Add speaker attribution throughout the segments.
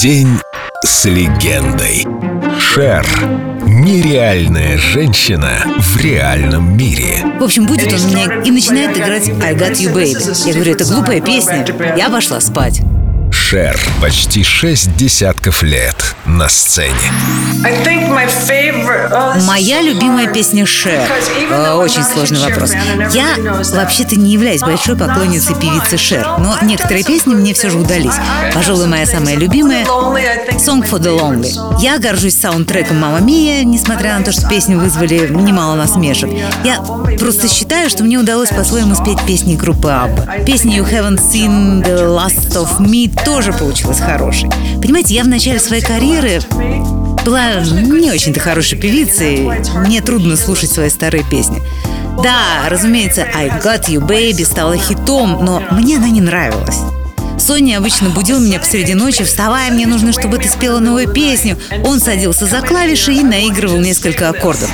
Speaker 1: День с легендой. Шер. Нереальная женщина в реальном мире.
Speaker 2: В общем, будет он меня и начинает играть I Got You Baby. Я говорю, это глупая песня. Я пошла спать.
Speaker 1: Шер. Почти шесть десятков лет на сцене.
Speaker 2: Моя любимая песня Шер. Э, Очень сложный вопрос. Я вообще-то не являюсь большой поклонницей певицы Шер, но некоторые песни мне все же удались. Пожалуй, моя самая любимая «Song for the Lonely». Я горжусь саундтреком «Мама Мия», несмотря на то, что песни вызвали немало насмешек. Я просто считаю, что мне удалось по-своему спеть песни группы Абба. Песня «You Haven't Seen the Last of Me» тоже получилась хорошей. Понимаете, я в начале своей карьеры была не очень-то хорошей певицей. Мне трудно слушать свои старые песни. Да, разумеется, I Got You Baby стала хитом, но мне она не нравилась. Соня обычно будил меня посреди ночи, вставай, мне нужно, чтобы ты спела новую песню. Он садился за клавиши и наигрывал несколько аккордов.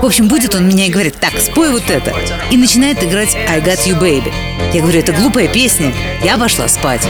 Speaker 2: В общем, будет он меня и говорит, так, спой вот это. И начинает играть I Got You Baby. Я говорю, это глупая песня. Я пошла спать.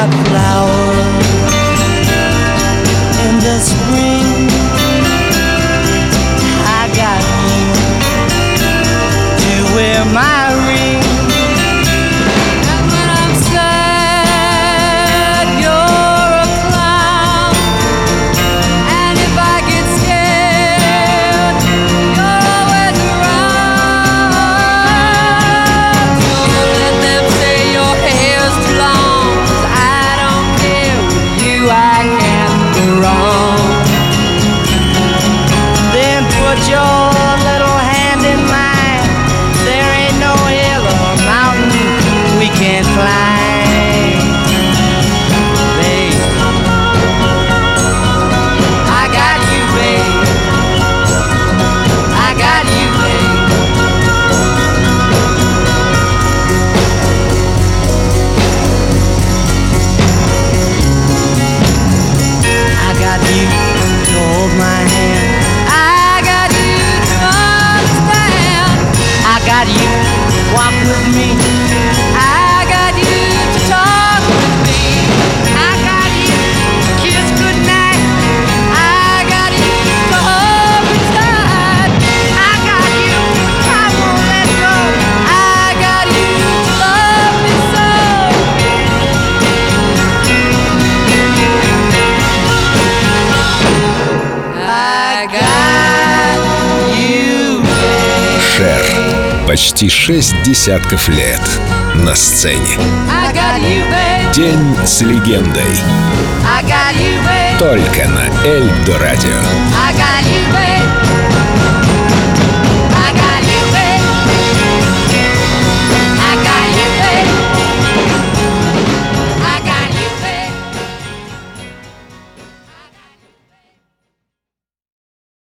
Speaker 2: ั
Speaker 3: บเรา Babe, I got you, babe. I got you, babe. I got you to hold my hand.
Speaker 4: I got you to understand.
Speaker 3: I got you to walk with me.
Speaker 1: Шер. Почти шесть десятков лет на сцене.
Speaker 4: You.
Speaker 1: День с легендой.
Speaker 4: You.
Speaker 1: Только на Эльдо радио.